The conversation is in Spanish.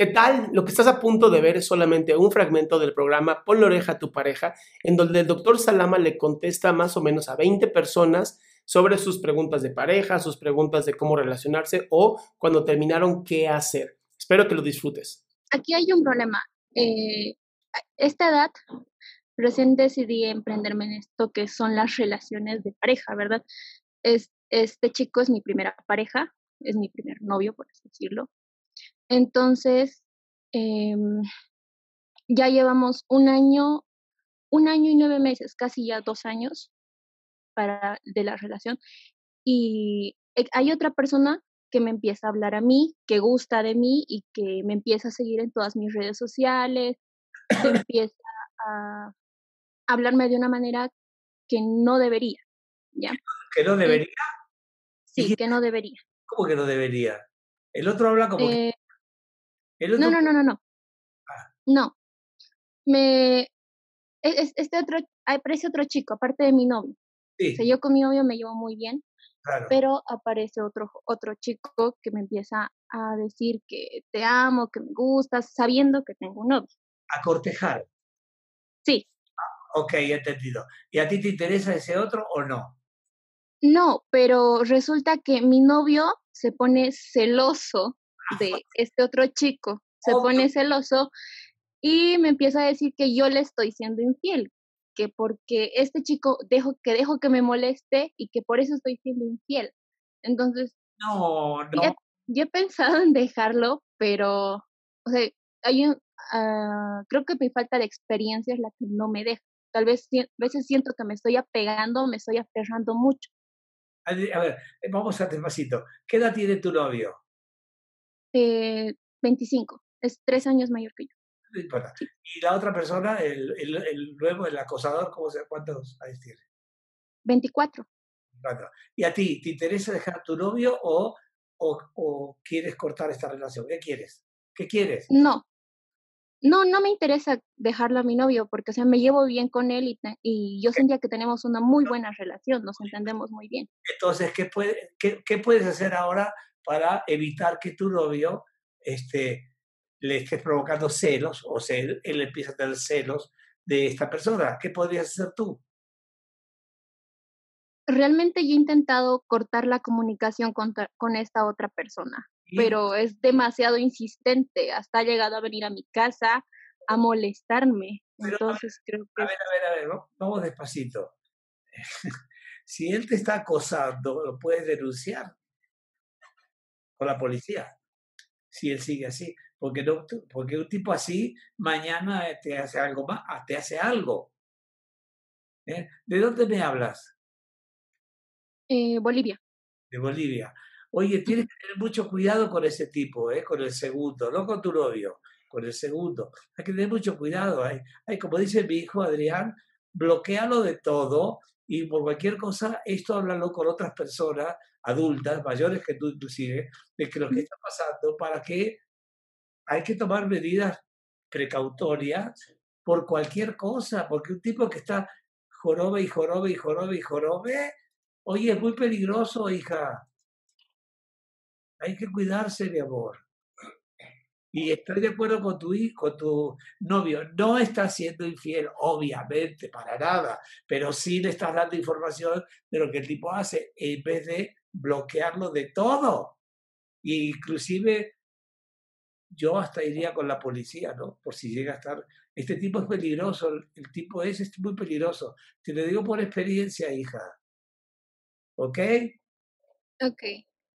¿Qué tal? Lo que estás a punto de ver es solamente un fragmento del programa Pon la oreja a tu pareja, en donde el doctor Salama le contesta más o menos a 20 personas sobre sus preguntas de pareja, sus preguntas de cómo relacionarse o cuando terminaron qué hacer. Espero que lo disfrutes. Aquí hay un problema. Eh, esta edad recién decidí emprenderme en esto que son las relaciones de pareja, ¿verdad? Es, este chico es mi primera pareja, es mi primer novio, por así decirlo. Entonces, em, ya llevamos un año, un año y nueve meses, casi ya dos años para, de la relación. Y eh, hay otra persona que me empieza a hablar a mí, que gusta de mí y que me empieza a seguir en todas mis redes sociales, que empieza a hablarme de una manera que no debería, ¿ya? ¿Que no debería? Sí, que no debería. ¿Cómo que no debería? El otro habla como que... El otro... no, no, no, no, no. Ah. No. Me... es- es- Este otro, aparece otro chico, aparte de mi novio. Sí, O sea, yo con mi novio me llevo muy bien, claro. pero aparece otro, otro chico que me empieza a decir que te amo, que me gustas, sabiendo que tengo un novio. A cortejar. Sí, Ok, entendido. ¿Y a ti te interesa ese otro o no? no, pero resulta que mi novio se pone celoso de este otro chico, se pone celoso y me empieza a decir que yo le estoy siendo infiel, que porque este chico dejo que dejo que me moleste y que por eso estoy siendo infiel. Entonces, No, no. Ya- yo he pensado en dejarlo, pero, o sea, hay un, ah, creo que mi falta de experiencia es la que no me deja. Tal vez a veces siento que me estoy apegando, me estoy aferrando mucho. A ver, vamos a despacito. ¿Qué edad tiene tu novio? Eh, 25, es tres años mayor que yo. No importa. ¿Y la otra persona, el, el, el nuevo, el acosador, ¿cómo se, cuántos años tiene? 24. Cuatro. ¿Y a ti, te interesa dejar a tu novio o, o, o quieres cortar esta relación? ¿Qué quieres? ¿Qué quieres? No, no, no me interesa dejarlo a mi novio porque, o sea, me llevo bien con él y, y yo sentía que tenemos una muy buena relación, nos entendemos muy bien. Entonces, ¿qué, puede, qué, qué puedes hacer ahora para evitar que tu novio este, le estés provocando celos o se, él empieza a tener celos de esta persona? ¿Qué podrías hacer tú? Realmente yo he intentado cortar la comunicación con, con esta otra persona. Pero es demasiado insistente, hasta ha llegado a venir a mi casa a molestarme. Pero, a ver, Entonces creo que A ver, a ver, a ver, va- vamos despacito. si él te está acosando, lo puedes denunciar con la policía. Si él sigue así. Porque, no, porque un tipo así mañana te hace algo más, ah, te hace algo. ¿eh? ¿De dónde me hablas? eh, Bolivia. De Bolivia. Oye, tienes que tener mucho cuidado con ese tipo, ¿eh? con el segundo, no con tu novio, con el segundo. Hay que tener mucho cuidado. Hay, hay, como dice mi hijo Adrián, bloquealo de todo y por cualquier cosa, esto háblalo con otras personas adultas, mayores que tú inclusive, de que lo que está pasando para que hay que tomar medidas precautorias por cualquier cosa, porque un tipo que está jorobe y jorobe y jorobe y jorobe, oye, es muy peligroso, hija. Hay que cuidarse, mi amor. Y estoy de acuerdo con tu, con tu novio. No está siendo infiel, obviamente, para nada, pero sí le estás dando información de lo que el tipo hace en vez de bloquearlo de todo. E inclusive yo hasta iría con la policía, ¿no? Por si llega a estar... Este tipo es peligroso, el tipo es, es muy peligroso. Te lo digo por experiencia, hija. ¿Ok? Ok.